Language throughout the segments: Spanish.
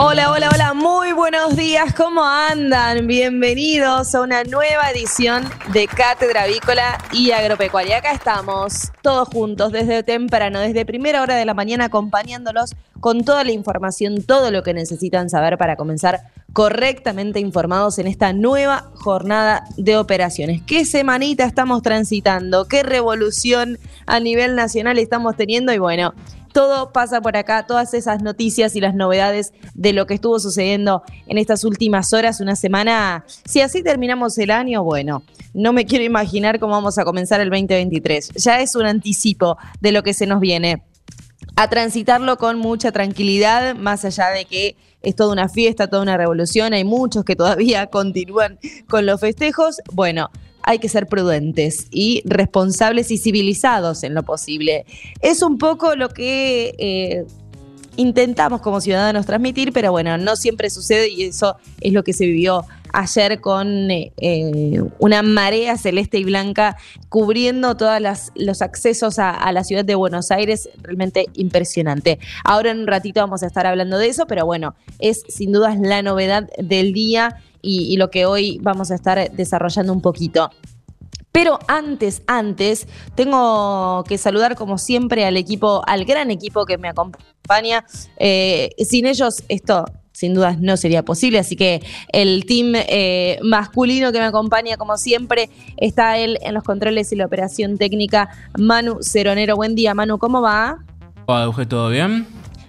Hola, hola, hola, muy buenos días, ¿cómo andan? Bienvenidos a una nueva edición de Cátedra Avícola y Agropecuaria. Acá estamos, todos juntos, desde temprano, desde primera hora de la mañana, acompañándolos con toda la información, todo lo que necesitan saber para comenzar correctamente informados en esta nueva jornada de operaciones. ¿Qué semanita estamos transitando? ¿Qué revolución a nivel nacional estamos teniendo? Y bueno, todo pasa por acá, todas esas noticias y las novedades de lo que estuvo sucediendo en estas últimas horas, una semana. Si así terminamos el año, bueno, no me quiero imaginar cómo vamos a comenzar el 2023. Ya es un anticipo de lo que se nos viene. A transitarlo con mucha tranquilidad, más allá de que es toda una fiesta, toda una revolución, hay muchos que todavía continúan con los festejos. Bueno, hay que ser prudentes y responsables y civilizados en lo posible. Es un poco lo que eh, intentamos como ciudadanos transmitir, pero bueno, no siempre sucede y eso es lo que se vivió ayer con eh, una marea celeste y blanca cubriendo todos los accesos a, a, la ciudad de Buenos Aires, realmente impresionante. Ahora en un ratito vamos a estar hablando de eso, pero bueno, es sin dudas la novedad del día y, lo que hoy vamos a estar desarrollando un poquito. Pero antes, antes, tengo que saludar como siempre al equipo, al gran equipo que me acompaña. Eh, sin ellos esto sin dudas no sería posible, así que el team eh, masculino que me acompaña como siempre está él en los controles y la operación técnica, Manu Ceronero. Buen día, Manu, ¿cómo va? Hola, ¿todo bien?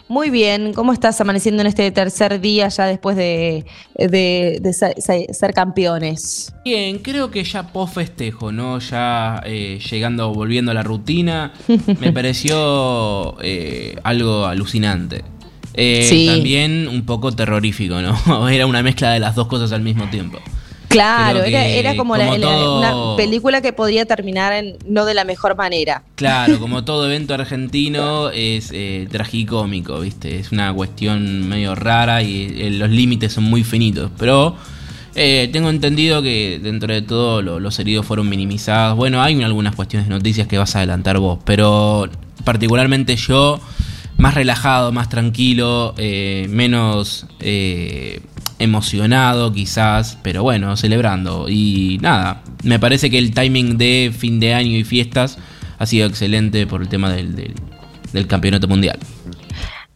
Muy bien, ¿cómo estás amaneciendo en este tercer día ya después de, de, de ser, ser, campeones? Bien, creo que ya post festejo, ¿no? Ya eh, llegando, volviendo a la rutina, me pareció eh, algo alucinante. Eh, sí. También un poco terrorífico, ¿no? Era una mezcla de las dos cosas al mismo tiempo. Claro, era, era, como, como la, todo... una película que podría terminar en, no de la mejor manera. Claro, como todo evento argentino es eh, tragicómico, ¿viste? Es una cuestión medio rara y eh, los límites son muy finitos. Pero eh, tengo entendido que dentro de todo lo, los heridos fueron minimizados. Bueno, hay algunas cuestiones de noticias que vas a adelantar vos, pero particularmente yo más relajado, más tranquilo, eh, menos eh, emocionado quizás, pero bueno, celebrando. Y nada, me parece que el timing de fin de año y fiestas ha sido excelente por el tema del, del, del campeonato mundial.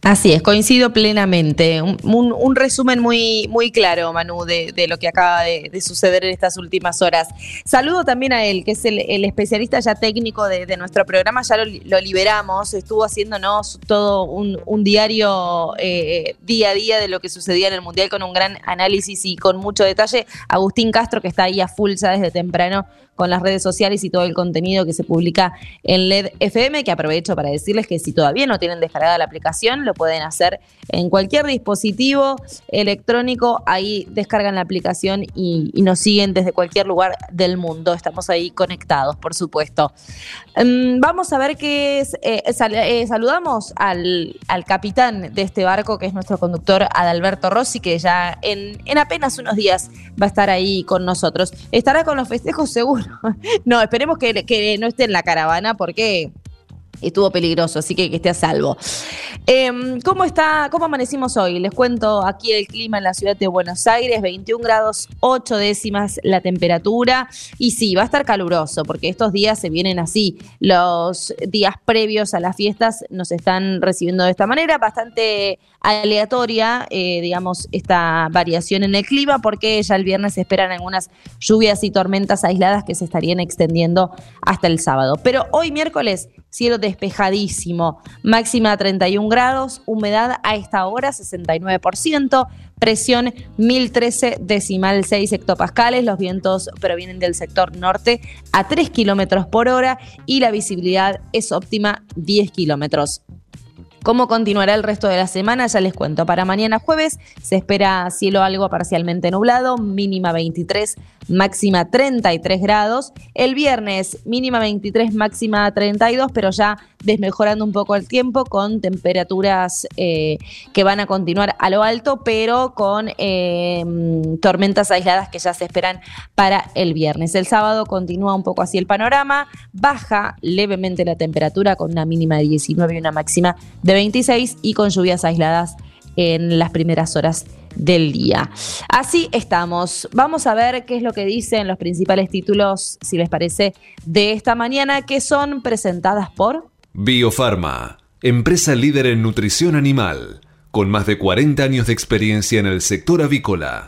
Así es, coincido plenamente. Un, un, resumen muy, muy claro, Manu, de, lo que acaba de, de, suceder en estas últimas horas. Saludo también a él, que es el, especialista ya técnico de, nuestro programa, ya lo, lo, liberamos, estuvo haciéndonos todo un, un diario eh, día a día de lo que sucedía en el Mundial con un gran análisis y con mucho detalle. Agustín Castro, que está ahí a full ya desde temprano con las redes sociales y todo el contenido que se publica en LED FM, que aprovecho para decirles que si todavía no tienen descargada la aplicación, lo pueden hacer en cualquier dispositivo electrónico, ahí descargan la aplicación y, nos siguen desde cualquier lugar del mundo. Estamos ahí conectados, por supuesto. Um, vamos a ver qué es, eh, eh, saludamos al, al, capitán de este barco, que es nuestro conductor Adalberto Rossi, que ya en, en apenas unos días va a estar ahí con nosotros. Estará con los festejos seguro no, esperemos que, que, no esté en la caravana porque estuvo peligroso, así que que esté a salvo. Eh, ¿Cómo está? ¿Cómo amanecimos hoy? Les cuento aquí el clima en la ciudad de Buenos Aires, 21 grados 8 décimas la temperatura. Y sí, va a estar caluroso, porque estos días se vienen así. Los días previos a las fiestas nos están recibiendo de esta manera, bastante aleatoria, eh, digamos, esta variación en el clima, porque ya el viernes se esperan algunas lluvias y tormentas aisladas que se estarían extendiendo hasta el sábado. Pero hoy miércoles, cielo despejadísimo, máxima 31 grados, humedad a esta hora 69%, presión 1013 decimal 6 hectopascales, los vientos provienen del sector norte a 3 kilómetros por hora y la visibilidad es óptima 10 kilómetros. ¿Cómo continuará el resto de la semana? Ya les cuento. Para mañana jueves se espera cielo algo parcialmente nublado, mínima 23, máxima 33 grados. El viernes mínima 23, máxima 32, pero ya desmejorando un poco el tiempo con temperaturas eh, que van a continuar a lo alto, pero con eh, tormentas aisladas que ya se esperan para el viernes. El sábado continúa un poco así el panorama, baja levemente la temperatura con una mínima de 19 y una máxima de 26 y con lluvias aisladas en las primeras horas del día. Así estamos. Vamos a ver qué es lo que dicen los principales títulos, si les parece, de esta mañana, que son presentadas por Biofarma, empresa líder en nutrición animal, con más de 40 años de experiencia en el sector avícola.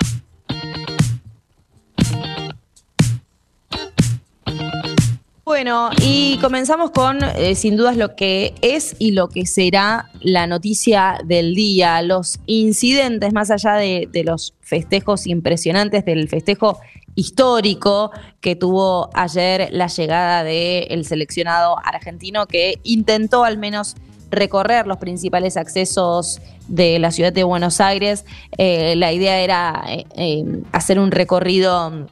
Bueno, y comenzamos con, eh, sin dudas, lo que es y lo que será la noticia del día, los incidentes, más allá de, los festejos impresionantes, del festejo histórico que tuvo ayer la llegada del seleccionado argentino que intentó al menos recorrer los principales accesos de la ciudad de Buenos Aires. Eh, la idea era eh, hacer un recorrido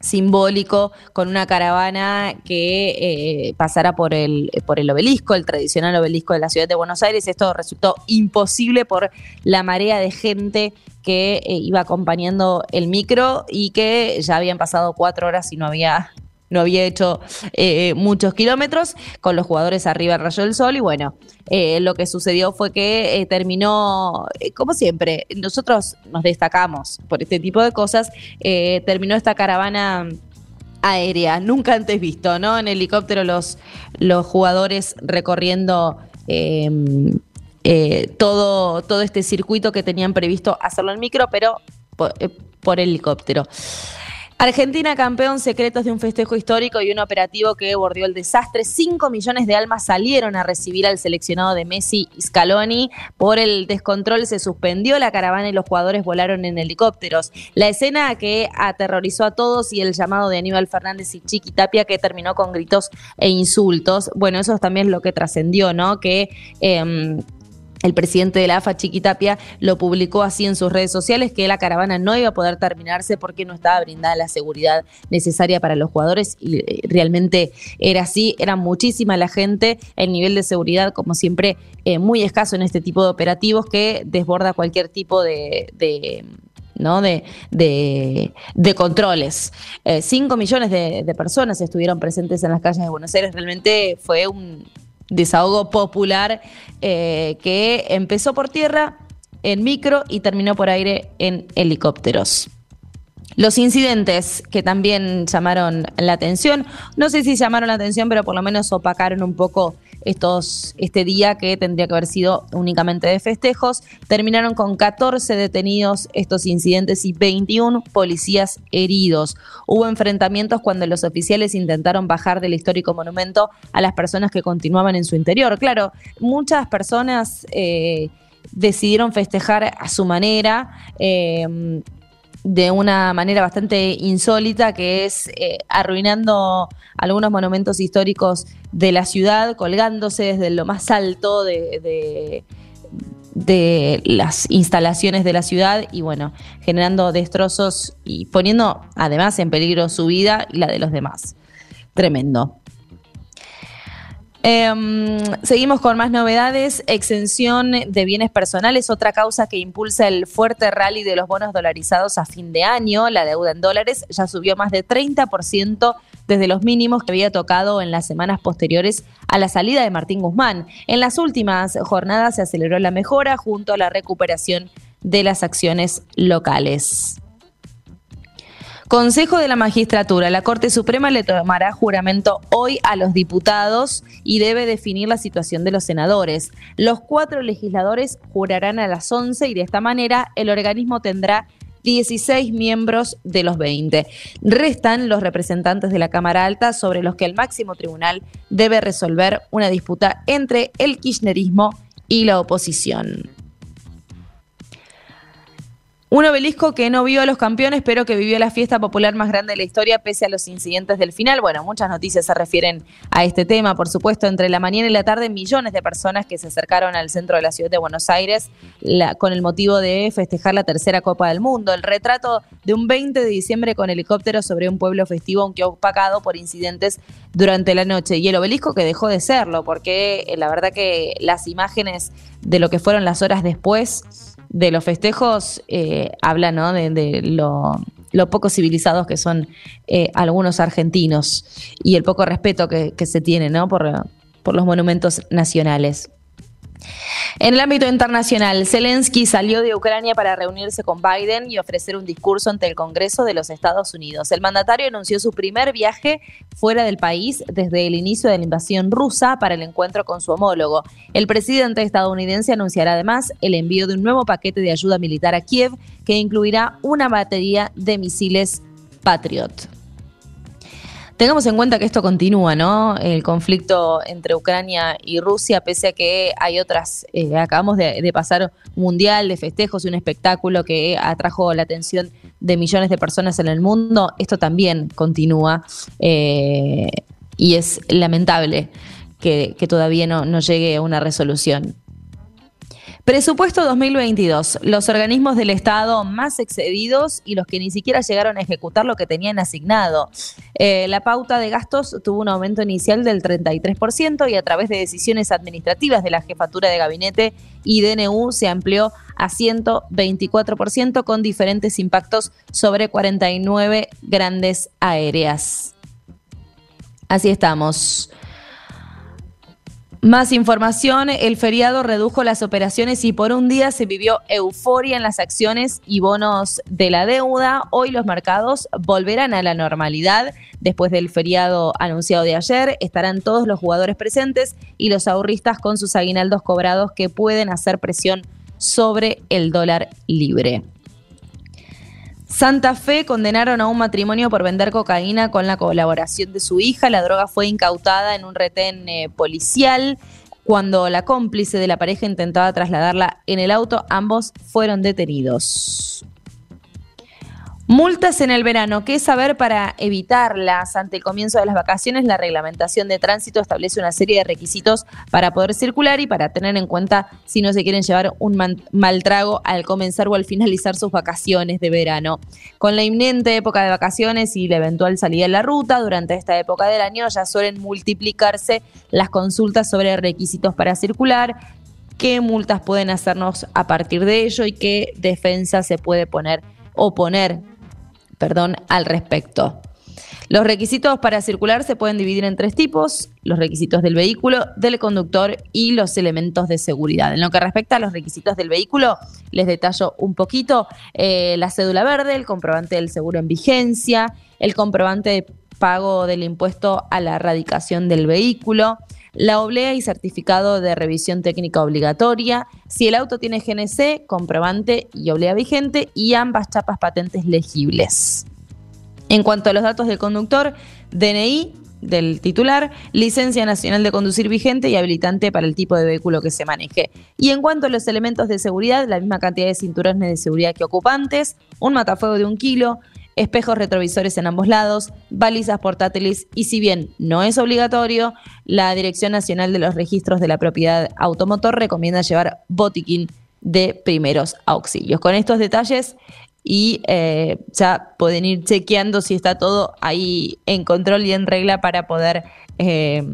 simbólico con una caravana que eh, pasara por el, por el obelisco, el tradicional obelisco de la ciudad de Buenos Aires. Esto resultó imposible por la marea de gente que eh, iba acompañando el micro y que ya habían pasado cuatro horas y no había no había hecho eh, muchos kilómetros, con los jugadores arriba del rayo del sol y bueno, eh, lo que sucedió fue que eh, terminó, como siempre, nosotros nos destacamos por este tipo de cosas, terminó esta caravana aérea, nunca antes visto, ¿no? En helicóptero los, los jugadores recorriendo... Em, todo, todo este circuito que tenían previsto hacerlo en micro, pero por helicóptero. Argentina campeón secretos de un festejo histórico y un operativo que bordeó el desastre. Cinco millones de almas salieron a recibir al seleccionado de Messi Scaloni. Por el descontrol se suspendió la caravana y los jugadores volaron en helicópteros. La escena que aterrorizó a todos y el llamado de Aníbal Fernández y Chiqui Tapia que terminó con gritos e insultos. Bueno, eso también es lo que trascendió, ¿no? Que... Em, el presidente de la AFA, Chiquitapia, lo publicó así en sus redes sociales, que la caravana no iba a poder terminarse porque no estaba brindada la seguridad necesaria para los jugadores y eh, realmente era así, era muchísima la gente, el nivel de seguridad, como siempre, eh, muy escaso en este tipo de operativos que desborda cualquier tipo de, ¿no? De, de, controles. Eh, cinco millones de, de, personas estuvieron presentes en las calles de Buenos Aires. Realmente fue un, desahogo popular eh, que empezó por tierra, en micro y terminó por aire en helicópteros. Los incidentes que también llamaron la atención, no sé si llamaron la atención, pero por lo menos opacaron un poco estos, este día que tendría que haber sido únicamente de festejos. Terminaron con 14 detenidos estos incidentes y 21 policías heridos. Hubo enfrentamientos cuando los oficiales intentaron bajar del histórico monumento a las personas que continuaban en su interior. Claro, muchas personas... Eh, decidieron festejar a su manera. Eh, de una manera bastante insólita, que es eh, arruinando algunos monumentos históricos de la ciudad, colgándose desde lo más alto de, de, las instalaciones de la ciudad y bueno, generando destrozos y poniendo además en peligro su vida y la de los demás. Tremendo. Em, seguimos con más novedades. Exención de bienes personales, otra causa que impulsa el fuerte rally de los bonos dolarizados a fin de año. La deuda en dólares ya subió más de 30% desde los mínimos que había tocado en las semanas posteriores a la salida de Martín Guzmán. En las últimas jornadas se aceleró la mejora junto a la recuperación de las acciones locales. Consejo de la Magistratura. La Corte Suprema le tomará juramento hoy a los diputados y debe definir la situación de los senadores. Los cuatro legisladores jurarán a las 11 y de esta manera el organismo tendrá 16 miembros de los 20. Restan los representantes de la Cámara Alta sobre los que el máximo tribunal debe resolver una disputa entre el kirchnerismo y la oposición. Un obelisco que no vio a los campeones, pero que vivió la fiesta popular más grande de la historia pese a los incidentes del final. Bueno, muchas noticias se refieren a este tema, por supuesto. Entre la mañana y la tarde, millones de personas que se acercaron al centro de la ciudad de Buenos Aires con el motivo de festejar la tercera Copa del Mundo. El retrato de un 20 de diciembre con helicóptero sobre un pueblo festivo, aunque opacado por incidentes durante la noche. Y el obelisco que dejó de serlo, porque eh, la verdad que las imágenes de lo que fueron las horas después de los festejos eh, habla ¿no? de, lo, poco civilizados que son eh, algunos argentinos y el poco respeto que, se tiene ¿no? por, por los monumentos nacionales. En el ámbito internacional, Zelensky salió de Ucrania para reunirse con Biden y ofrecer un discurso ante el Congreso de los Estados Unidos. El mandatario anunció su primer viaje fuera del país desde el inicio de la invasión rusa para el encuentro con su homólogo. El presidente estadounidense anunciará además el envío de un nuevo paquete de ayuda militar a Kiev que incluirá una batería de misiles Patriot. Tengamos en cuenta que esto continúa, ¿no? El conflicto entre Ucrania y Rusia, pese a que hay otras, eh, acabamos de, pasar un mundial de festejos y un espectáculo que atrajo la atención de millones de personas en el mundo, esto también continúa eh, y es lamentable que, todavía no, no llegue a una resolución. Presupuesto 2022. Los organismos del Estado más excedidos y los que ni siquiera llegaron a ejecutar lo que tenían asignado. Eh, la pauta de gastos tuvo un aumento inicial del 33% y a través de decisiones administrativas de la jefatura de gabinete y DNU se amplió a 124% con diferentes impactos sobre 49 grandes aéreas. Así estamos. Más información, el feriado redujo las operaciones y por un día se vivió euforia en las acciones y bonos de la deuda. Hoy los mercados volverán a la normalidad. Después del feriado anunciado de ayer, estarán todos los jugadores presentes y los ahorristas con sus aguinaldos cobrados que pueden hacer presión sobre el dólar libre. Santa Fe condenaron a un matrimonio por vender cocaína con la colaboración de su hija. La droga fue incautada en un retén eh, policial. Cuando la cómplice de la pareja intentaba trasladarla en el auto, ambos fueron detenidos. Multas en el verano. ¿Qué saber para evitarlas? Ante el comienzo de las vacaciones, la reglamentación de tránsito establece una serie de requisitos para poder circular y para tener en cuenta si no se quieren llevar un mal trago al comenzar o al finalizar sus vacaciones de verano. Con la inminente época de vacaciones y la eventual salida en la ruta, durante esta época del año ya suelen multiplicarse las consultas sobre requisitos para circular, qué multas pueden hacernos a partir de ello y qué defensa se puede poner o poner perdón, al respecto. Los requisitos para circular se pueden dividir en tres tipos, los requisitos del vehículo, del conductor y los elementos de seguridad. En lo que respecta a los requisitos del vehículo, les detallo un poquito eh, la cédula verde, el comprobante del seguro en vigencia, el comprobante de pago del impuesto a la erradicación del vehículo, la oblea y certificado de revisión técnica obligatoria, si el auto tiene GNC, comprobante y oblea vigente y ambas chapas patentes legibles. En cuanto a los datos del conductor, DNI del titular, licencia nacional de conducir vigente y habilitante para el tipo de vehículo que se maneje. Y en cuanto a los elementos de seguridad, la misma cantidad de cinturones de seguridad que ocupantes, un matafuego de un kilo, espejos retrovisores en ambos lados, balizas portátiles y si bien no es obligatorio, la Dirección Nacional de los Registros de la Propiedad Automotor recomienda llevar botiquín de primeros auxilios. Con estos detalles y eh, ya pueden ir chequeando si está todo ahí en control y en regla para poder eh,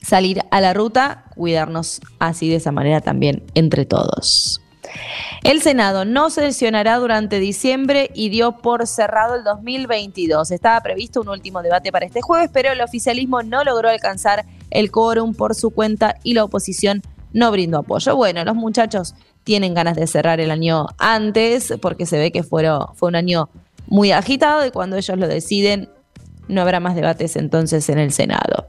salir a la ruta, cuidarnos así de esa manera también entre todos. El Senado no sesionará durante diciembre y dio por cerrado el 2022. Estaba previsto un último debate para este jueves, pero el oficialismo no logró alcanzar el quórum por su cuenta y la oposición no brindó apoyo. Bueno, los muchachos tienen ganas de cerrar el año antes porque se ve que fue un año muy agitado y cuando ellos lo deciden no habrá más debates entonces en el Senado.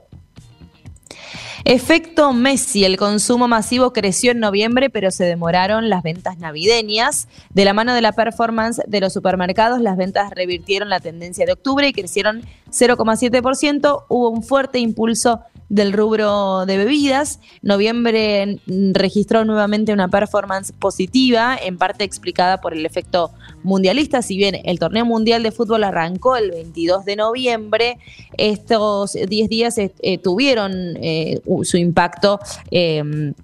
Efecto Messi, el consumo masivo creció en noviembre, pero se demoraron las ventas navideñas. De la mano de la performance de los supermercados, las ventas revirtieron la tendencia de octubre y crecieron 0,7%. Hubo un fuerte impulso del rubro de bebidas. Noviembre registró nuevamente una performance positiva, en parte explicada por el efecto mundialista. Si bien el torneo mundial de fútbol arrancó el 22 de noviembre, estos 10 días eh, eh, tuvieron eh, su impacto en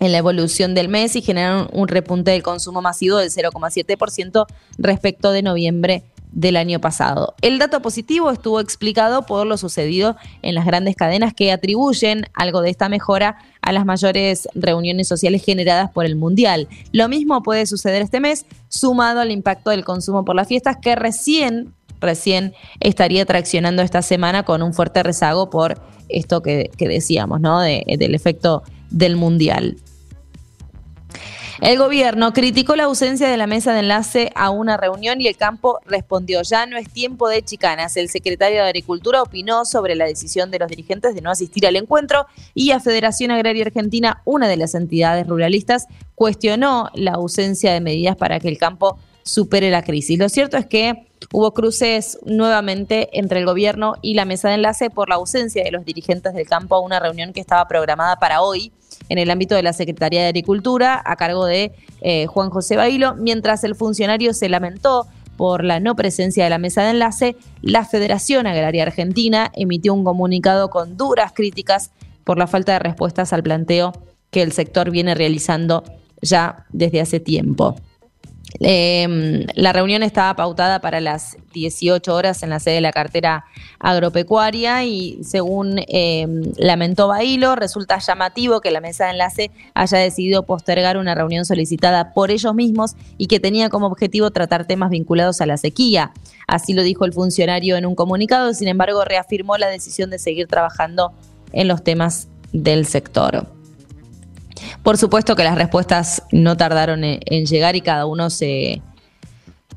la evolución del mes y generaron un repunte del consumo masivo del 0,7% respecto de noviembre del año pasado. El dato positivo estuvo explicado por lo sucedido en las grandes cadenas que atribuyen algo de esta mejora a las mayores reuniones sociales generadas por el Mundial. Lo mismo puede suceder este mes, sumado al impacto del consumo por las fiestas que recién, recién estaría traccionando esta semana con un fuerte rezago por esto que, decíamos, ¿no? del efecto del Mundial. El gobierno criticó la ausencia de la mesa de enlace a una reunión y el campo respondió, ya no es tiempo de chicanas. El secretario de Agricultura opinó sobre la decisión de los dirigentes de no asistir al encuentro y a Federación Agraria Argentina, una de las entidades ruralistas, cuestionó la ausencia de medidas para que el campo supere la crisis. Lo cierto es que hubo cruces nuevamente entre el gobierno y la mesa de enlace por la ausencia de los dirigentes del campo a una reunión que estaba programada para hoy en el ámbito de la Secretaría de Agricultura a cargo de eh, Juan José Bailo, mientras el funcionario se lamentó por la no presencia de la mesa de enlace, la Federación Agraria Argentina emitió un comunicado con duras críticas por la falta de respuestas al planteo que el sector viene realizando ya desde hace tiempo. Eh, la reunión estaba pautada para las 18 horas en la sede de la cartera agropecuaria y según eh, lamentó Bailo, resulta llamativo que la mesa de enlace haya decidido postergar una reunión solicitada por ellos mismos y que tenía como objetivo tratar temas vinculados a la sequía. Así lo dijo el funcionario en un comunicado, sin embargo reafirmó la decisión de seguir trabajando en los temas del sector. Por supuesto que las respuestas no tardaron en, llegar y cada uno se,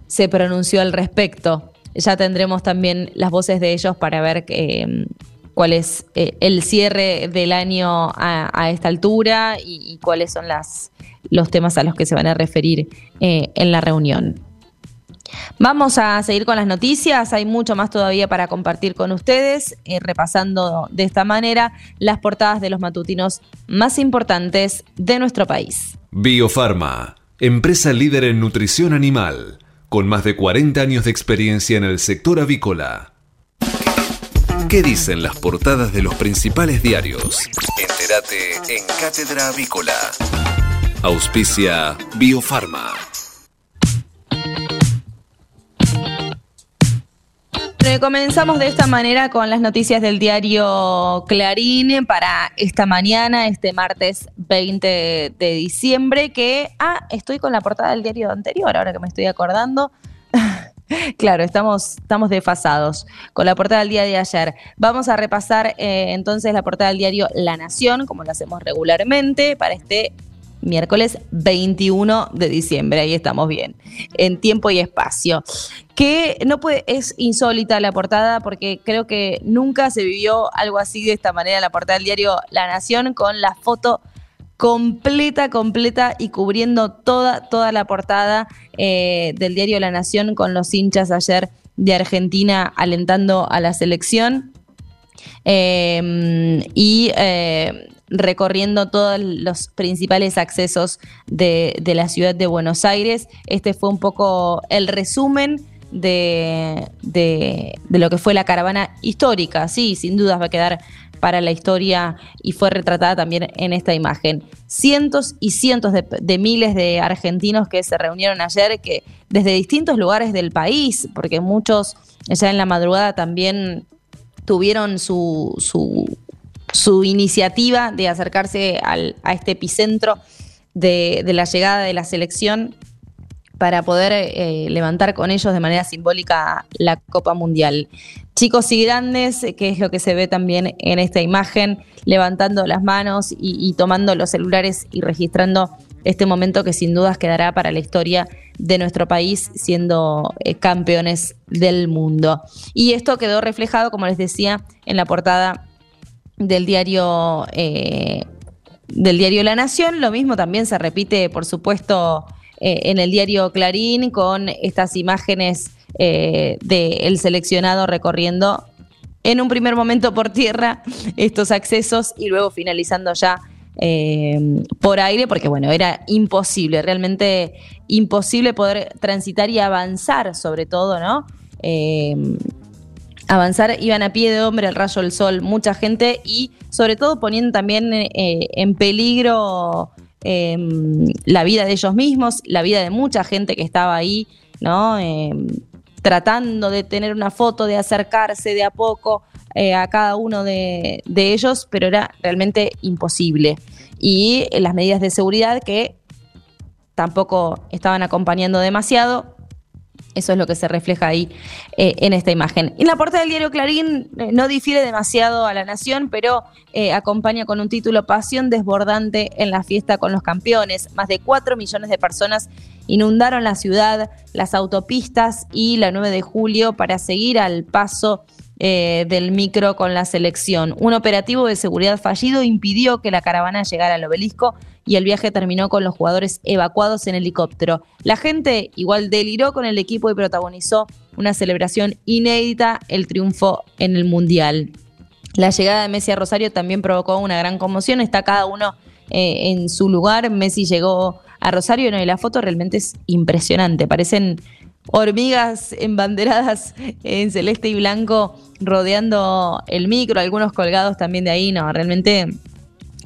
se pronunció al respecto. Ya tendremos también las voces de ellos para ver eh, cuál es eh, el cierre del año a, esta altura y, cuáles son las, los temas a los que se van a referir eh, en la reunión. Vamos a seguir con las noticias, hay mucho más todavía para compartir con ustedes, eh, repasando de esta manera las portadas de los matutinos más importantes de nuestro país. Biofarma, empresa líder en nutrición animal, con más de 40 años de experiencia en el sector avícola. ¿Qué dicen las portadas de los principales diarios? Entérate en Cátedra Avícola. Auspicia Biofarma. Comenzamos de esta manera con las noticias del diario Clarín para esta mañana, este martes 20 de diciembre, que, ah, estoy con la portada del diario anterior, ahora que me estoy acordando. Claro, estamos, estamos desfasados con la portada del día de ayer. Vamos a repasar eh, entonces la portada del diario La Nación, como lo hacemos regularmente, para este miércoles 21 de diciembre, ahí estamos bien, en tiempo y espacio. Que no puede, es insólita la portada porque creo que nunca se vivió algo así de esta manera en la portada del diario La Nación con la foto completa, completa y cubriendo toda, toda la portada eh, del diario La Nación con los hinchas ayer de Argentina alentando a la selección. Eh, y eh, recorriendo todos los principales accesos de, la ciudad de Buenos Aires. Este fue un poco el resumen de, de, lo que fue la caravana histórica. Sí, sin dudas va a quedar para la historia y fue retratada también en esta imagen. Cientos y cientos de, miles de argentinos que se reunieron ayer, que desde distintos lugares del país, porque muchos ya en la madrugada también tuvieron su, su su iniciativa de acercarse a este epicentro de, la llegada de la selección para poder eh, levantar con ellos de manera simbólica la Copa Mundial. Chicos y grandes, que es lo que se ve también en esta imagen, levantando las manos y, tomando los celulares y registrando este momento que sin dudas quedará para la historia de nuestro país siendo eh, campeones del mundo. Y esto quedó reflejado, como les decía, en la portada del diario, eh, del diario La Nación. Lo mismo también se repite, por supuesto, eh, en el diario Clarín con estas imágenes eh, del seleccionado recorriendo en un primer momento por tierra estos accesos y luego finalizando ya eh, por aire, porque bueno, era imposible, realmente imposible poder transitar y avanzar sobre todo, ¿no? Avanzar, iban a pie de hombre al rayo del sol, mucha gente y sobre todo poniendo también eh, en peligro em, la vida de ellos mismos, la vida de mucha gente que estaba ahí, ¿no? Em, tratando de tener una foto, de acercarse de a poco eh, a cada uno de, de ellos, pero era realmente imposible. Y las medidas de seguridad que tampoco estaban acompañando demasiado, eso es lo que se refleja ahí eh, en esta imagen. Y la portada del diario Clarín eh, no difiere demasiado a La Nación, pero eh, acompaña con un título Pasión desbordante en la fiesta con los campeones. Más de 4 millones de personas inundaron la ciudad, las autopistas y la 9 de julio para seguir al paso del micro con la selección. Un operativo de seguridad fallido impidió que la caravana llegara al obelisco y el viaje terminó con los jugadores evacuados en helicóptero. La gente igual deliró con el equipo y protagonizó una celebración inédita, el triunfo en el Mundial. La llegada de Messi a Rosario también provocó una gran conmoción, está cada uno eh, en su lugar, Messi llegó a Rosario y la foto realmente es impresionante, parecen hormigas embanderadas en celeste y blanco rodeando el micro, algunos colgados también de ahí, no, realmente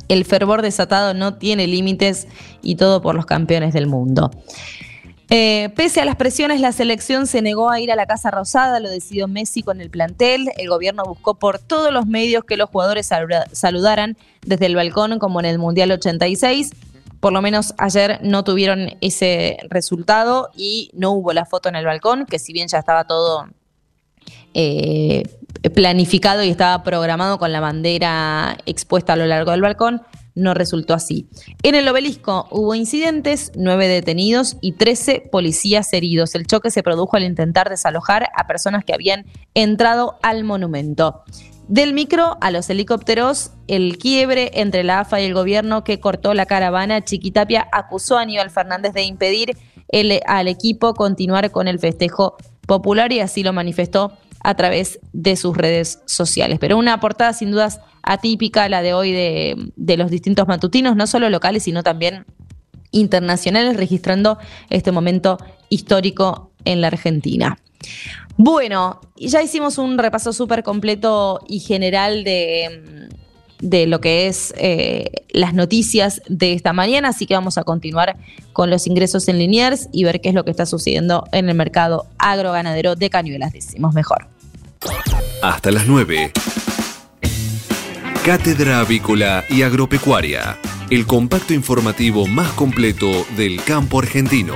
el fervor desatado no tiene límites y todo por los campeones del mundo. Eh, pese a las presiones, la selección se negó a ir a la Casa Rosada, lo decidió Messi con el plantel. El gobierno buscó por todos los medios que los jugadores saludaran desde el balcón como en el Mundial 86. Por lo menos ayer no tuvieron ese resultado y no hubo la foto en el balcón, que si bien ya estaba todo eh, planificado y estaba programado con la bandera expuesta a lo largo del balcón, no resultó así. En el obelisco hubo incidentes, nueve detenidos y 13 policías heridos. El choque se produjo al intentar desalojar a personas que habían entrado al monumento. Del micro a los helicópteros, el quiebre entre la AFA y el gobierno que cortó la caravana, Chiquitapia acusó a Aníbal Fernández de impedir al equipo continuar con el festejo popular y así lo manifestó a través de sus redes sociales. Pero una portada sin dudas atípica, la de hoy de, los distintos matutinos, no solo locales, sino también internacionales, registrando este momento histórico en la Argentina. Bueno, ya hicimos un repaso súper completo y general de, de lo que es eh, las noticias de esta mañana, así que vamos a continuar con los ingresos en Liniers y ver qué es lo que está sucediendo en el mercado agroganadero de Cañuelas, decimos mejor. Hasta las 9. Cátedra Avícola y Agropecuaria, el compacto informativo más completo del campo argentino.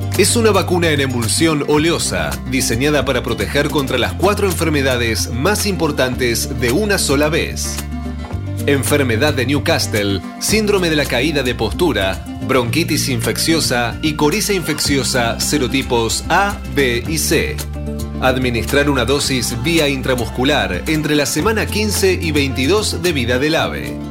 Es una vacuna en emulsión oleosa, diseñada para proteger contra las cuatro enfermedades más importantes de una sola vez. Enfermedad de Newcastle, síndrome de la caída de postura, bronquitis infecciosa y coriza infecciosa serotipos A, B y C. Administrar una dosis vía intramuscular entre la semana 15 y 22 de vida del ave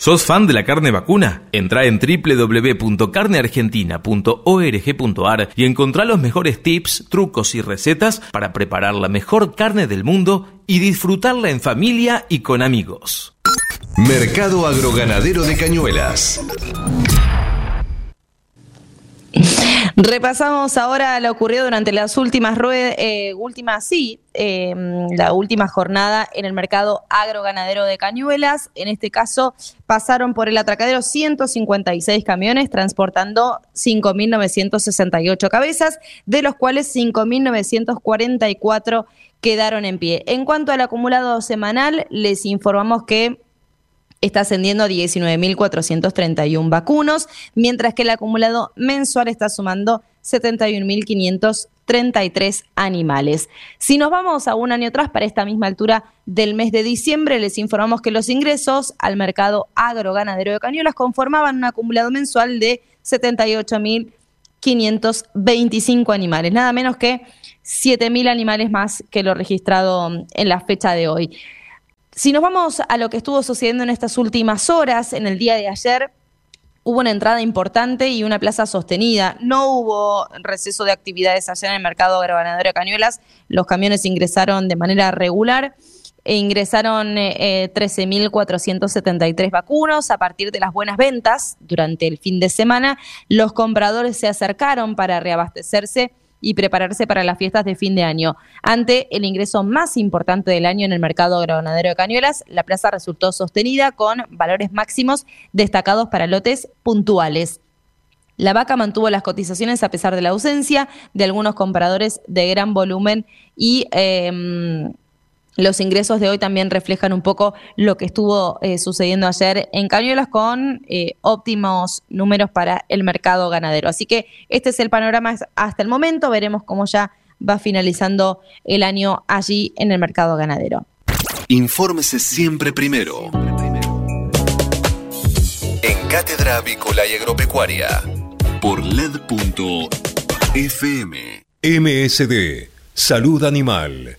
¿Sos fan de la carne vacuna? Entra en www.carneargentina.org.ar y encontrá los mejores tips, trucos y recetas para preparar la mejor carne del mundo y disfrutarla en familia y con amigos. Mercado Agroganadero de Cañuelas. Repasamos ahora lo ocurrido durante las últimas ruedas, eh, últimas, sí, eh, la última jornada en el mercado agroganadero de Cañuelas. En este caso, pasaron por el atracadero 156 camiones transportando 5.968 cabezas, de los cuales 5.944 quedaron en pie. En cuanto al acumulado semanal, les informamos que está ascendiendo a 19.431 vacunos, mientras que el acumulado mensual está sumando 71.533 animales. Si nos vamos a un año atrás, para esta misma altura del mes de diciembre, les informamos que los ingresos al mercado agroganadero de Cañuelas conformaban un acumulado mensual de 78.525 animales, nada menos que 7.000 animales más que lo registrado en la fecha de hoy. Si nos vamos a lo que estuvo sucediendo en estas últimas horas, en el día de ayer, hubo una entrada importante y una plaza sostenida. No hubo receso de actividades allá en el mercado agroganadero de Cañuelas. Los camiones ingresaron de manera regular e ingresaron 13.473 eh, vacunos a partir de las buenas ventas durante el fin de semana. Los compradores se acercaron para reabastecerse y prepararse para las fiestas de fin de año. Ante el ingreso más importante del año en el mercado agroganadero de Cañuelas, la plaza resultó sostenida con valores máximos destacados para lotes puntuales. La vaca mantuvo las cotizaciones a pesar de la ausencia de algunos compradores de gran volumen y em, los ingresos de hoy también reflejan un poco lo que estuvo eh, sucediendo ayer en Cañuelas con eh, óptimos números para el mercado ganadero. Así que este es el panorama hasta el momento. Veremos cómo ya va finalizando el año allí en el mercado ganadero. Infórmese siempre primero. En Cátedra Avícola y Agropecuaria. Por LED.fm. MSD. Salud Animal.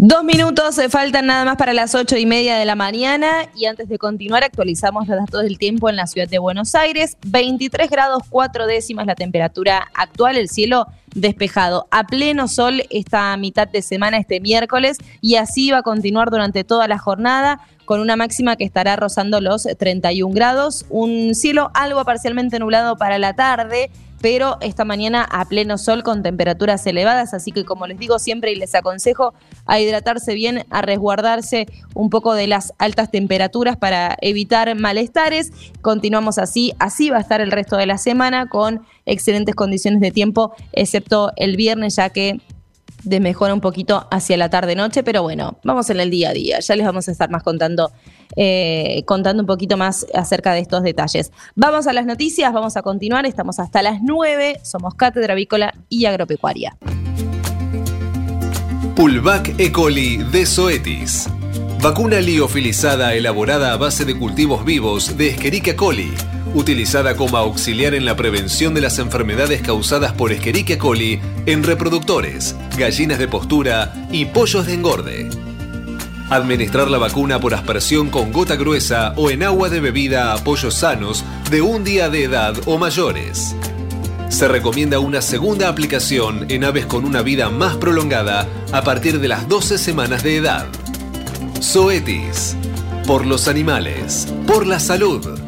Dos minutos eh, faltan nada más para las ocho y media de la mañana. Y antes de continuar actualizamos los datos del tiempo en la ciudad de Buenos Aires. 23 grados cuatro décimas la temperatura actual, el cielo despejado. A pleno sol esta mitad de semana, este miércoles. Y así va a continuar durante toda la jornada con una máxima que estará rozando los 31 grados, un cielo algo parcialmente nublado para la tarde pero esta mañana a pleno sol con temperaturas elevadas, así que como les digo siempre y les aconsejo a hidratarse bien, a resguardarse un poco de las altas temperaturas para evitar malestares. Continuamos así, así va a estar el resto de la semana con excelentes condiciones de tiempo, excepto el viernes ya que desmejora un poquito hacia la tarde-noche, pero bueno, vamos en el día a día. Ya les vamos a estar más contando, eh, contando un poquito más acerca de estos detalles. Vamos a las noticias, vamos a continuar. Estamos hasta las 9. Somos Cátedra Avícola y Agropecuaria. Pulvac E. coli de Zoetis. Vacuna liofilizada elaborada a base de cultivos vivos de Escherichia coli utilizada como auxiliar en la prevención de las enfermedades causadas por Escherichia coli en reproductores, gallinas de postura y pollos de engorde. Administrar la vacuna por aspersión con gota gruesa o en agua de bebida a pollos sanos de un día de edad o mayores. Se recomienda una segunda aplicación en aves con una vida más prolongada a partir de las 12 semanas de edad. Zoetis. Por los animales. Por la salud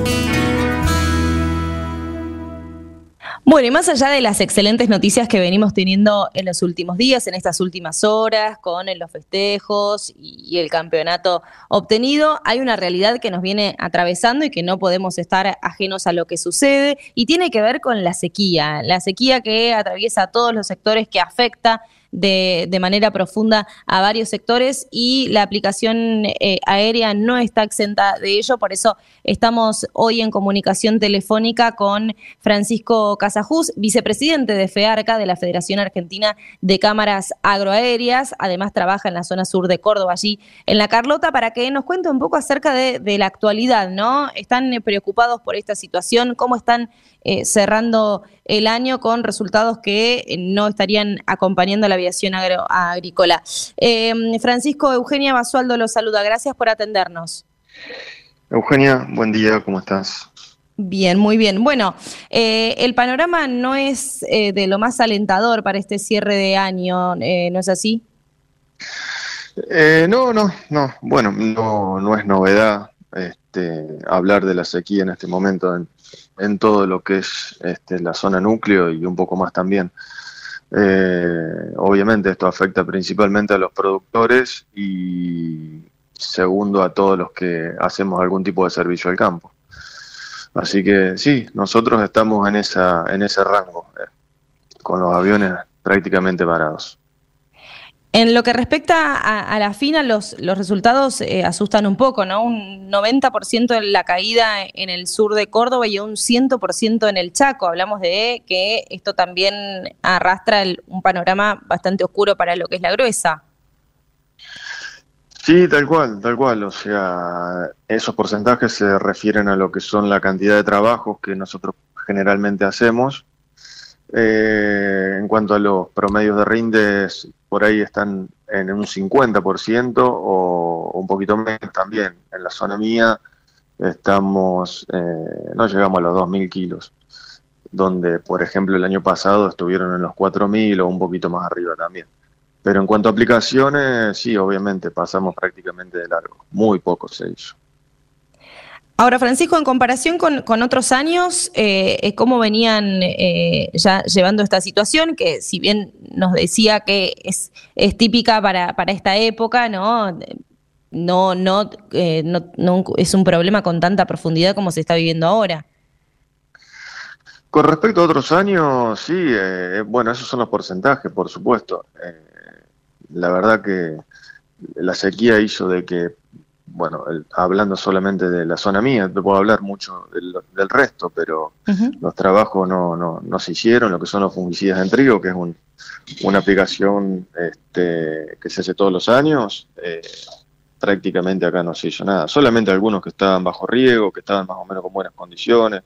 Bueno, y más allá de las excelentes noticias que venimos teniendo en los últimos días, en estas últimas horas, con los festejos y el campeonato obtenido, hay una realidad que nos viene atravesando y que no podemos estar ajenos a lo que sucede y tiene que ver con la sequía, la sequía que atraviesa todos los sectores que afecta de, de manera profunda a varios sectores y la aplicación eh, aérea no está exenta de ello. Por eso estamos hoy en comunicación telefónica con Francisco Casajús, vicepresidente de FEARCA, de la Federación Argentina de Cámaras Agroaéreas. Además, trabaja en la zona sur de Córdoba, allí en La Carlota, para que nos cuente un poco acerca de, de la actualidad, ¿no? ¿Están eh, preocupados por esta situación? ¿Cómo están eh, cerrando el año con resultados que eh, no estarían acompañando a la aviación agro- agrícola? Eh, Francisco Eugenia Basualdo los saluda. Gracias por atendernos. Eugenia, buen día, ¿cómo estás? Bien, muy bien. Bueno, eh, el panorama no es eh, de lo más alentador para este cierre de año, eh, ¿no es así? Eh, no, no, no, bueno, no, no es novedad este, hablar de la sequía en este momento en, en todo lo que es este, la zona núcleo y un poco más también. Eh, obviamente esto afecta principalmente a los productores y segundo a todos los que hacemos algún tipo de servicio al campo. Así que sí, nosotros estamos en esa en ese rango, eh, con los aviones prácticamente parados. En lo que respecta a, a la FINA, los, los resultados eh, asustan un poco, ¿no? Un 90% en la caída en el sur de Córdoba y un 100% en el Chaco. Hablamos de que esto también arrastra un panorama bastante oscuro para lo que es la gruesa. Sí, tal cual, tal cual. O sea, esos porcentajes se refieren a lo que son la cantidad de trabajos que nosotros generalmente hacemos. Eh, en cuanto a los promedios de rindes, por ahí están en un 50% o un poquito menos también. En la zona mía estamos, eh, no llegamos a los 2.000 kilos, donde, por ejemplo, el año pasado estuvieron en los 4.000 o un poquito más arriba también. Pero en cuanto a aplicaciones, sí, obviamente pasamos prácticamente de largo. Muy poco se hizo. Ahora, Francisco, en comparación con, con otros años, eh, eh, ¿cómo venían eh, ya llevando esta situación? Que si bien nos decía que es, es típica para, para esta época, ¿no? No, no, eh, no, no es un problema con tanta profundidad como se está viviendo ahora. Con respecto a otros años, sí, eh, bueno, esos son los porcentajes, por supuesto. La verdad que la sequía hizo de que, bueno, el- hablando solamente de la zona mía, te puedo hablar mucho del, del resto, pero los trabajos no, no, no se hicieron, lo que son los fungicidas en trigo, que es un- una aplicación este, que se hace todos los años, eh, prácticamente acá no se hizo nada. Solamente algunos que estaban bajo riego, que estaban más o menos con buenas condiciones,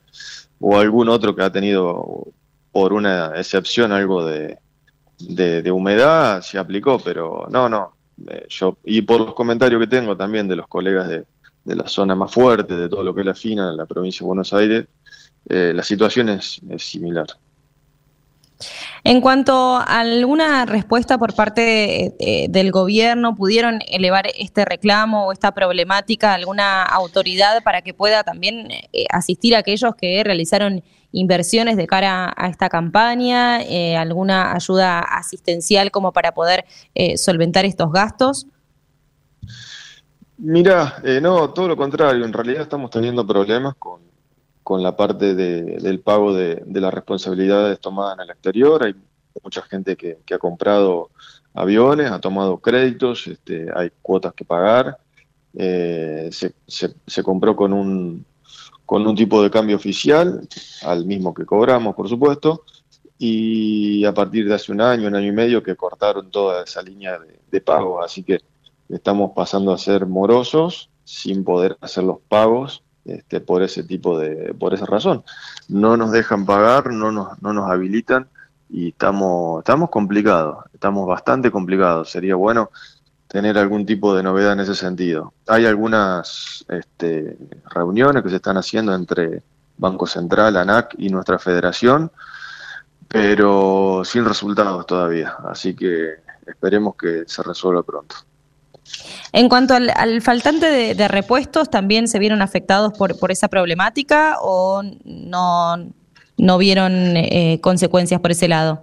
o algún otro que ha tenido, por una excepción, algo de, de, de humedad, se aplicó, pero no, no. Eh, Y por los comentarios que tengo también de los colegas de, de la zona más fuerte, de todo lo que es la FINA, la provincia de Buenos Aires, eh, la situación es, similar. En cuanto a alguna respuesta por parte del gobierno, ¿pudieron elevar este reclamo o esta problemática a alguna autoridad para que pueda también eh, asistir a aquellos que realizaron inversiones de cara a esta campaña? Eh, ¿Alguna ayuda asistencial como para poder eh, solventar estos gastos? Mira, eh, no, todo lo contrario, en realidad estamos teniendo problemas con, con la parte de- del pago de, de las responsabilidades tomadas en el exterior. Hay mucha gente que, ha comprado aviones, ha tomado créditos, este, hay cuotas que pagar. Se- se compró con un, con un tipo de cambio oficial, al mismo que cobramos, por supuesto, y a partir de hace un año, un año y medio, que cortaron toda esa línea de, de pago. Así que estamos pasando a ser morosos sin poder hacer los pagos este, por ese tipo de, por esa razón. No nos dejan pagar, no nos, no nos habilitan y estamos, estamos complicados, estamos bastante complicados. Sería bueno tener algún tipo de novedad en ese sentido. Hay algunas este, reuniones que se están haciendo entre Banco Central, ANAC y nuestra federación, pero sin resultados todavía. Así que esperemos que se resuelva pronto. En cuanto al, al faltante de, de repuestos, ¿también se vieron afectados por, por esa problemática o no, no vieron eh, consecuencias por ese lado?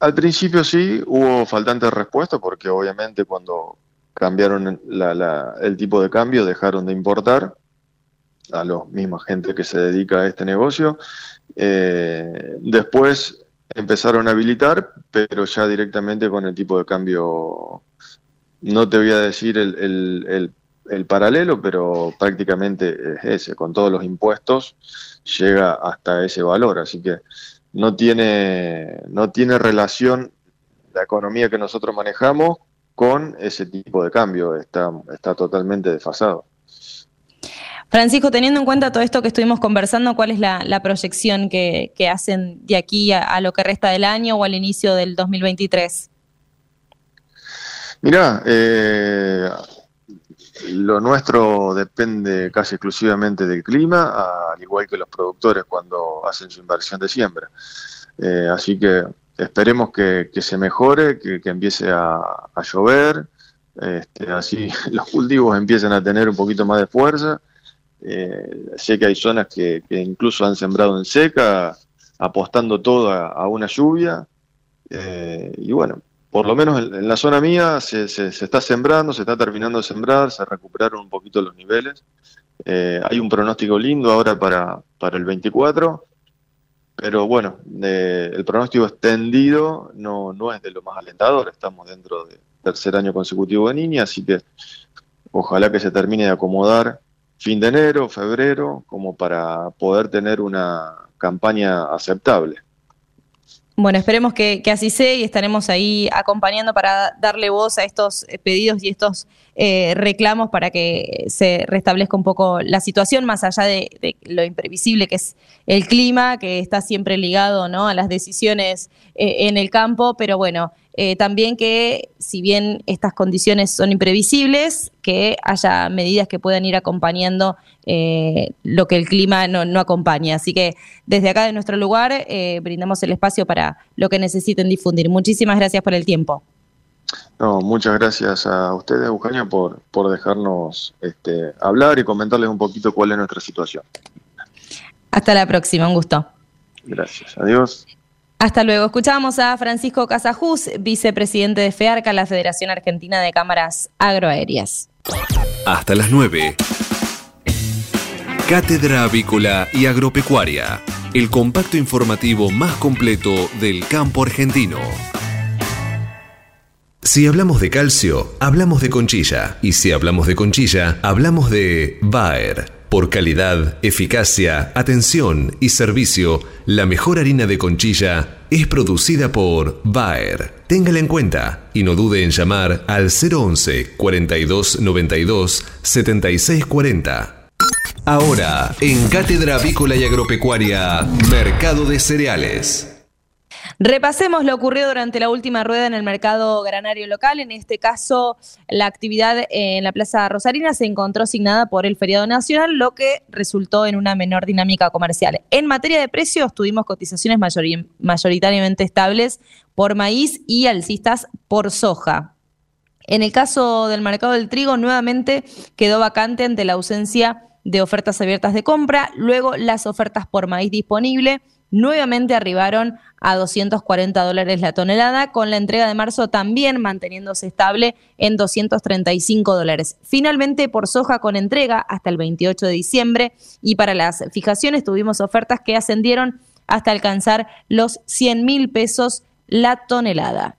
Al principio sí, hubo faltante de respuesta porque obviamente cuando cambiaron la- la- el tipo de cambio dejaron de importar a la misma gente que se dedica a este negocio. Eh, después empezaron a habilitar, pero ya directamente con el tipo de cambio, no te voy a decir el, el, el, el paralelo, pero prácticamente es ese, con todos los impuestos llega hasta ese valor, así que no tiene, no tiene relación la economía que nosotros manejamos con ese tipo de cambio, está, está totalmente desfasado. Francisco, teniendo en cuenta todo esto que estuvimos conversando, ¿cuál es la, la proyección que, que, hacen de aquí a, a, lo que resta del año o al inicio del 2023? Mirá, eh, lo nuestro depende casi exclusivamente del clima, al igual que los productores cuando hacen su inversión de siembra. Eh, así que esperemos que, se mejore, que, empiece a, llover, este, así los cultivos empiecen a tener un poquito más de fuerza. Eh, sé que hay zonas que, incluso han sembrado en seca, apostando todo a, a una lluvia. Eh, y bueno, por lo menos en, la zona mía se, se, se, está sembrando, se está terminando de sembrar, se recuperaron un poquito los niveles. Eh, hay un pronóstico lindo ahora para, para el 24, pero bueno, eh, el pronóstico extendido no, no es de lo más alentador, estamos dentro del tercer año consecutivo de niña, así que ojalá que se termine de acomodar fin de enero, febrero, como para poder tener una campaña aceptable. Bueno, esperemos que, así sea y estaremos ahí acompañando para darle voz a estos pedidos y estos eh, reclamos para que se restablezca un poco la situación, más allá de, de, lo imprevisible que es el clima, que está siempre ligado ¿no? a las decisiones eh, en el campo, pero bueno, eh, también que si bien estas condiciones son imprevisibles, que haya medidas que puedan ir acompañando eh, lo que el clima no, no, acompaña. Así que desde acá de nuestro lugar eh, brindamos el espacio para lo que necesiten difundir. Muchísimas gracias por el tiempo. No, muchas gracias a ustedes, Eugenia, por, por dejarnos este, hablar y comentarles un poquito cuál es nuestra situación. Hasta la próxima, un gusto. Gracias, adiós. Hasta luego. Escuchábamos a Francisco Casajús, vicepresidente de FEARCA, la Federación Argentina de Cámaras Agroaéreas. Hasta las 9. Cátedra Avícola y Agropecuaria, el compacto informativo más completo del campo argentino. Si hablamos de calcio, hablamos de conchilla. Y si hablamos de conchilla, hablamos de Bayer. Por calidad, eficacia, atención y servicio, la mejor harina de conchilla es producida por Bayer. Téngala en cuenta y no dude en llamar al 011 42 92 76 40. Ahora, en Cátedra Avícola y Agropecuaria, Mercado de Cereales. Repasemos lo ocurrido durante la última rueda en el mercado granario local. En este caso, la actividad en la Plaza Rosarina se encontró asignada por el feriado nacional, lo que resultó en una menor dinámica comercial. En materia de precios, tuvimos cotizaciones mayoritariamente estables por maíz y alcistas por soja. En el caso del mercado del trigo, nuevamente quedó vacante ante la ausencia de ofertas abiertas de compra. Luego, las ofertas por maíz disponible nuevamente arribaron a 240 dólares la tonelada, con la entrega de marzo también manteniéndose estable en 235 dólares. Finalmente, por soja con entrega hasta el 28 de diciembre y para las fijaciones tuvimos ofertas que ascendieron hasta alcanzar los 100 mil pesos la tonelada.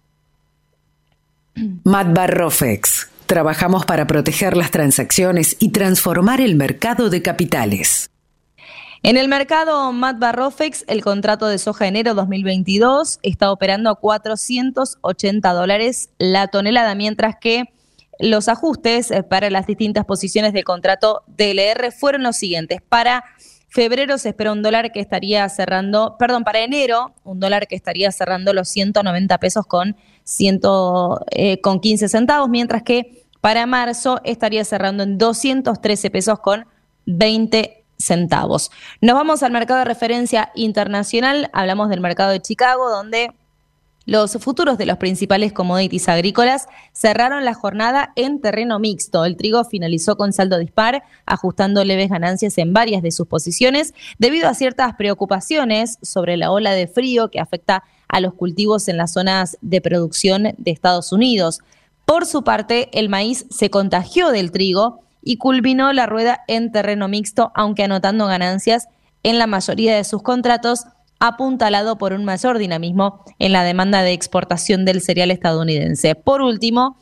Matbarrofex. Trabajamos para proteger las transacciones y transformar el mercado de capitales. En el mercado Mat Barrofex, el contrato de soja enero 2022 está operando a 480 dólares la tonelada, mientras que los ajustes para las distintas posiciones del contrato DLR fueron los siguientes. Para febrero se espera un dólar que estaría cerrando, perdón, para enero, un dólar que estaría cerrando los 190 pesos con, 100, eh, con 15 centavos, mientras que para marzo estaría cerrando en 213 pesos con 20 centavos. Nos vamos al mercado de referencia internacional, hablamos del mercado de Chicago, donde los futuros de los principales commodities agrícolas cerraron la jornada en terreno mixto. El trigo finalizó con saldo dispar, ajustando leves ganancias en varias de sus posiciones, debido a ciertas preocupaciones sobre la ola de frío que afecta a los cultivos en las zonas de producción de Estados Unidos. Por su parte, el maíz se contagió del trigo y culminó la rueda en terreno mixto, aunque anotando ganancias en la mayoría de sus contratos, apuntalado por un mayor dinamismo en la demanda de exportación del cereal estadounidense. Por último,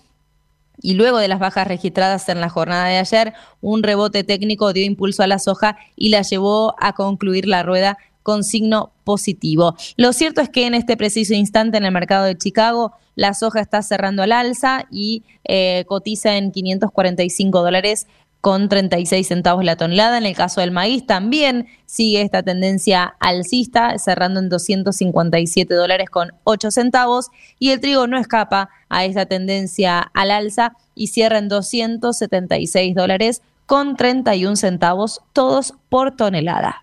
y luego de las bajas registradas en la jornada de ayer, un rebote técnico dio impulso a la soja y la llevó a concluir la rueda con signo positivo. Lo cierto es que en este preciso instante en el mercado de Chicago la soja está cerrando al alza y eh, cotiza en 545 dólares con 36 centavos la tonelada. En el caso del maíz también sigue esta tendencia alcista, cerrando en 257 dólares con 8 centavos. Y el trigo no escapa a esta tendencia al alza y cierra en 276 dólares con 31 centavos, todos por tonelada.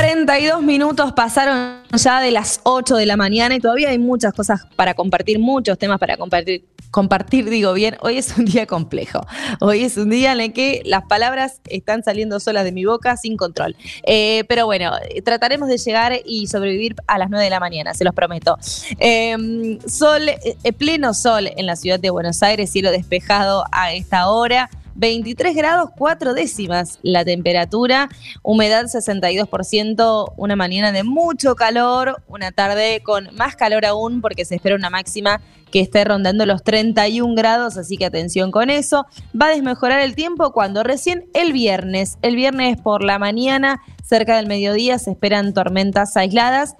42 minutos pasaron ya de las 8 de la mañana y todavía hay muchas cosas para compartir, muchos temas para compartir. Compartir, digo bien, hoy es un día complejo. Hoy es un día en el que las palabras están saliendo solas de mi boca sin control. Eh, pero bueno, trataremos de llegar y sobrevivir a las 9 de la mañana, se los prometo. Em, sol, eh, pleno sol en la ciudad de Buenos Aires, cielo despejado a esta hora. 23 grados 4 décimas la temperatura, humedad 62%, una mañana de mucho calor, una tarde con más calor aún porque se espera una máxima que esté rondando los 31 grados, así que atención con eso. Va a desmejorar el tiempo cuando recién el viernes, el viernes por la mañana, cerca del mediodía, se esperan tormentas aisladas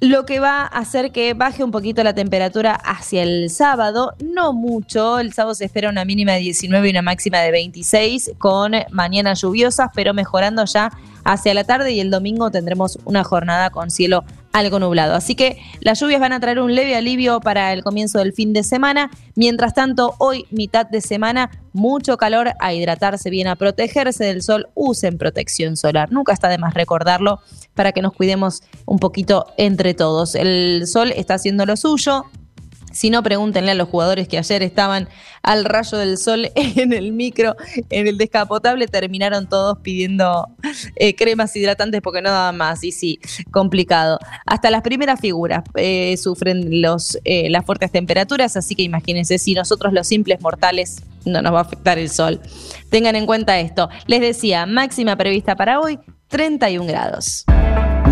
lo que va a hacer que baje un poquito la temperatura hacia el sábado, no mucho, el sábado se espera una mínima de 19 y una máxima de 26 con mañanas lluviosas, pero mejorando ya hacia la tarde y el domingo tendremos una jornada con cielo algo nublado. Así que las lluvias van a traer un leve alivio para el comienzo del fin de semana. Mientras tanto, hoy, mitad de semana, mucho calor, a hidratarse bien, a protegerse del sol, usen protección solar. Nunca está de más recordarlo para que nos cuidemos un poquito entre todos. El sol está haciendo lo suyo, si no, pregúntenle a los jugadores que ayer estaban al rayo del sol en el micro, en el descapotable, terminaron todos pidiendo eh, cremas hidratantes porque no daban más. Y sí, complicado. Hasta las primeras figuras eh, sufren los, eh, las fuertes temperaturas, así que imagínense si nosotros los simples mortales no nos va a afectar el sol. Tengan en cuenta esto. Les decía, máxima prevista para hoy, 31 grados.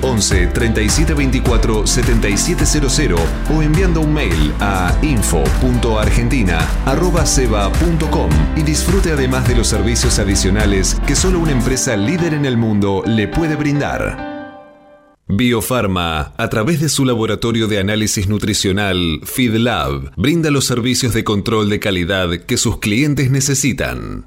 11 37 24 7700 o enviando un mail a info.argentina.ceba.com y disfrute además de los servicios adicionales que solo una empresa líder en el mundo le puede brindar. Biofarma, a través de su laboratorio de análisis nutricional, FeedLab, brinda los servicios de control de calidad que sus clientes necesitan.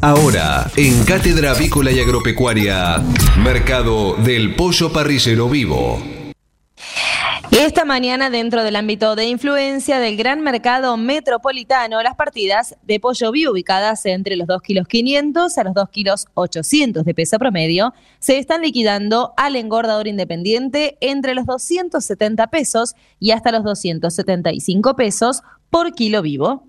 Ahora, en Cátedra Avícola y Agropecuaria, Mercado del Pollo Parrillero Vivo. Esta mañana, dentro del ámbito de influencia del gran mercado metropolitano, las partidas de pollo vivo ubicadas entre los 2 kilos 500 a los 2 kilos 800 de peso promedio se están liquidando al engordador independiente entre los 270 pesos y hasta los 275 pesos por kilo vivo.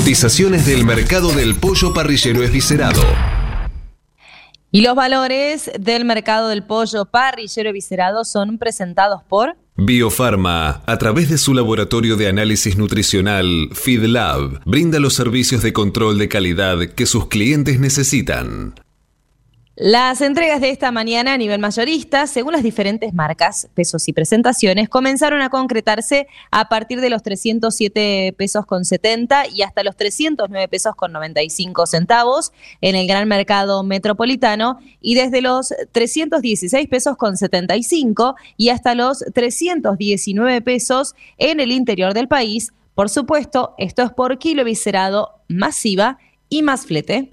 Cotizaciones del mercado del pollo parrillero esviscerado. Y los valores del mercado del pollo parrillero viscerado son presentados por Biofarma, a través de su laboratorio de análisis nutricional FeedLab, brinda los servicios de control de calidad que sus clientes necesitan. Las entregas de esta mañana a nivel mayorista, según las diferentes marcas, pesos y presentaciones, comenzaron a concretarse a partir de los 307 pesos con 70 y hasta los 309 pesos con 95 centavos en el gran mercado metropolitano y desde los 316 pesos con 75 y hasta los 319 pesos en el interior del país. Por supuesto, esto es por kilo viscerado masiva y más flete.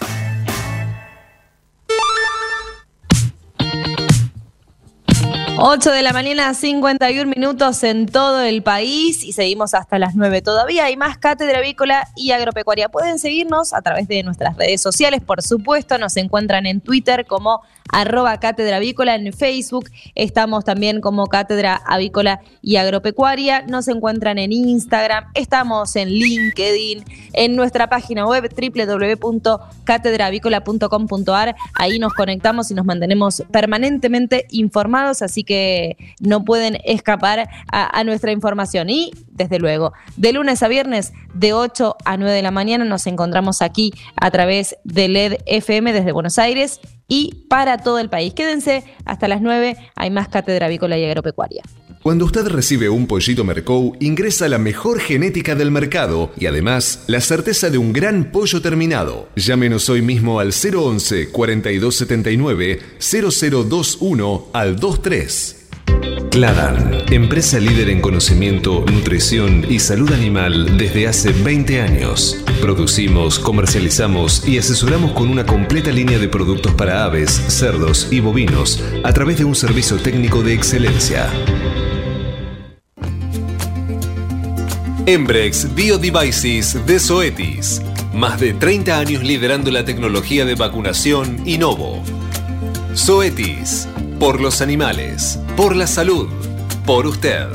8 de la mañana, 51 minutos en todo el país y seguimos hasta las 9. Todavía hay más cátedra avícola y agropecuaria. Pueden seguirnos a través de nuestras redes sociales, por supuesto. Nos encuentran en Twitter como arroba cátedra avícola, en Facebook estamos también como cátedra avícola y agropecuaria. Nos encuentran en Instagram, estamos en LinkedIn, en nuestra página web www.catedravícola.com.ar. Ahí nos conectamos y nos mantenemos permanentemente informados, así que que no pueden escapar a, nuestra información. Y, desde luego, de lunes a viernes, de 8 a 9 de la mañana, nos encontramos aquí a través de LED FM desde Buenos Aires y para todo el país. Quédense hasta las 9, hay más cátedra avícola y agropecuaria. Cuando usted recibe un pollito Mercou, ingresa la mejor genética del mercado y además la certeza de un gran pollo terminado. Llámenos hoy mismo al 011 4279 0021 al 23. Cladan, empresa líder en conocimiento, nutrición y salud animal desde hace 20 años. Producimos, comercializamos y asesoramos con una completa línea de productos para aves, cerdos y bovinos a través de un servicio técnico de excelencia. Embrex Biodevices de Zoetis. Más de 30 años liderando la tecnología de vacunación Innovo. Zoetis. Por los animales. Por la salud. Por usted.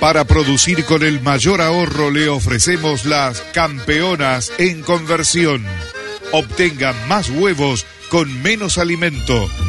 Para producir con el mayor ahorro le ofrecemos las campeonas en conversión. Obtenga más huevos con menos alimento,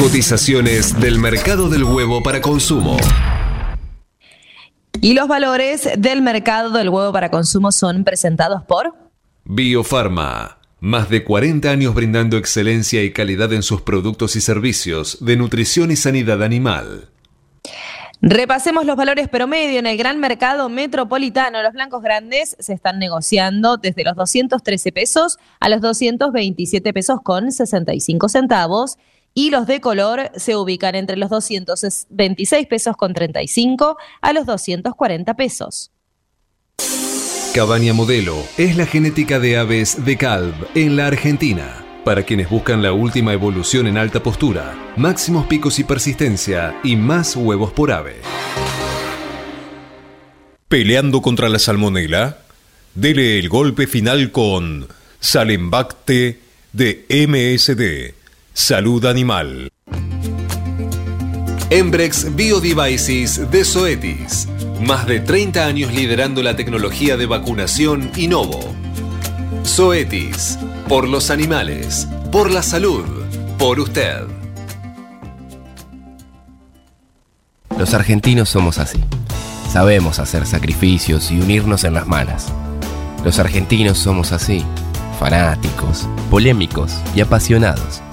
Cotizaciones del mercado del huevo para consumo. Y los valores del mercado del huevo para consumo son presentados por Biofarma. Más de 40 años brindando excelencia y calidad en sus productos y servicios de nutrición y sanidad animal. Repasemos los valores promedio en el gran mercado metropolitano. Los blancos grandes se están negociando desde los 213 pesos a los 227 pesos con 65 centavos y los de color se ubican entre los 226 pesos con 35 a los 240 pesos. Cabaña Modelo es la genética de aves de Calv en la Argentina. Para quienes buscan la última evolución en alta postura, máximos picos y persistencia y más huevos por ave. Peleando contra la salmonela, dele el golpe final con Salembacte de MSD Salud Animal. Embrex Biodevices de Zoetis. Más de 30 años liderando la tecnología de vacunación Innovo. Zoetis. Por los animales. Por la salud. Por usted. Los argentinos somos así. Sabemos hacer sacrificios y unirnos en las malas. Los argentinos somos así, fanáticos, polémicos y apasionados.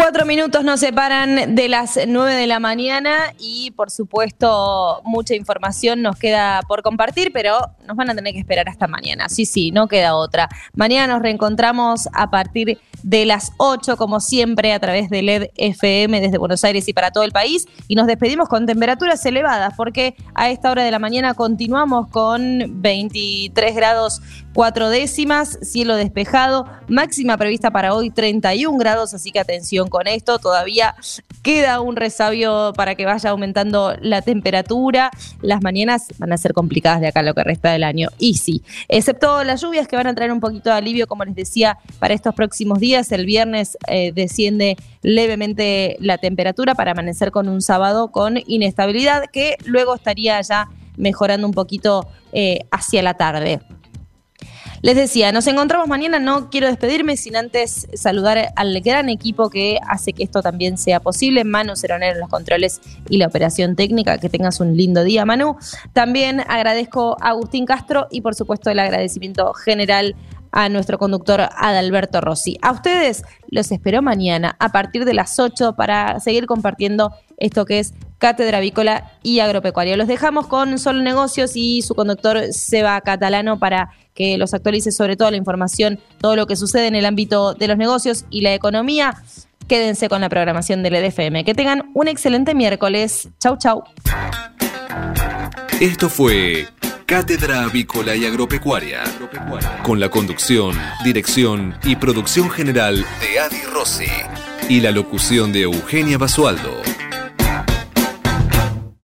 Cuatro minutos nos separan de las nueve de la mañana y por supuesto mucha información nos queda por compartir, pero nos van a tener que esperar hasta mañana. Sí, sí, no queda otra. Mañana nos reencontramos a partir de las 8, como siempre, a través de LED FM desde Buenos Aires y para todo el país. Y nos despedimos con temperaturas elevadas, porque a esta hora de la mañana continuamos con 23 grados 4 décimas, cielo despejado, máxima prevista para hoy 31 grados, así que atención con esto, todavía queda un resabio para que vaya aumentando la temperatura. Las mañanas van a ser complicadas de acá lo que resta del año. Y sí, excepto las lluvias que van a traer un poquito de alivio, como les decía, para estos próximos días. El viernes eh, desciende levemente la temperatura para amanecer con un sábado con inestabilidad que luego estaría ya mejorando un poquito eh, hacia la tarde. Les decía, nos encontramos mañana, no quiero despedirme sin antes saludar al gran equipo que hace que esto también sea posible. Manu Ceronero en los controles y la operación técnica. Que tengas un lindo día, Manu. También agradezco a Agustín Castro y por supuesto el agradecimiento general a nuestro conductor Adalberto Rossi. A ustedes los espero mañana a partir de las 8 para seguir compartiendo esto que es Cátedra Avícola y Agropecuaria. Los dejamos con Solo Negocios y su conductor Seba Catalano para que los actualice sobre toda la información, todo lo que sucede en el ámbito de los negocios y la economía. Quédense con la programación del EDFM. Que tengan un excelente miércoles. Chau, chau. Esto fue Cátedra Avícola y Agropecuaria, con la conducción, dirección y producción general de Adi Rossi y la locución de Eugenia Basualdo.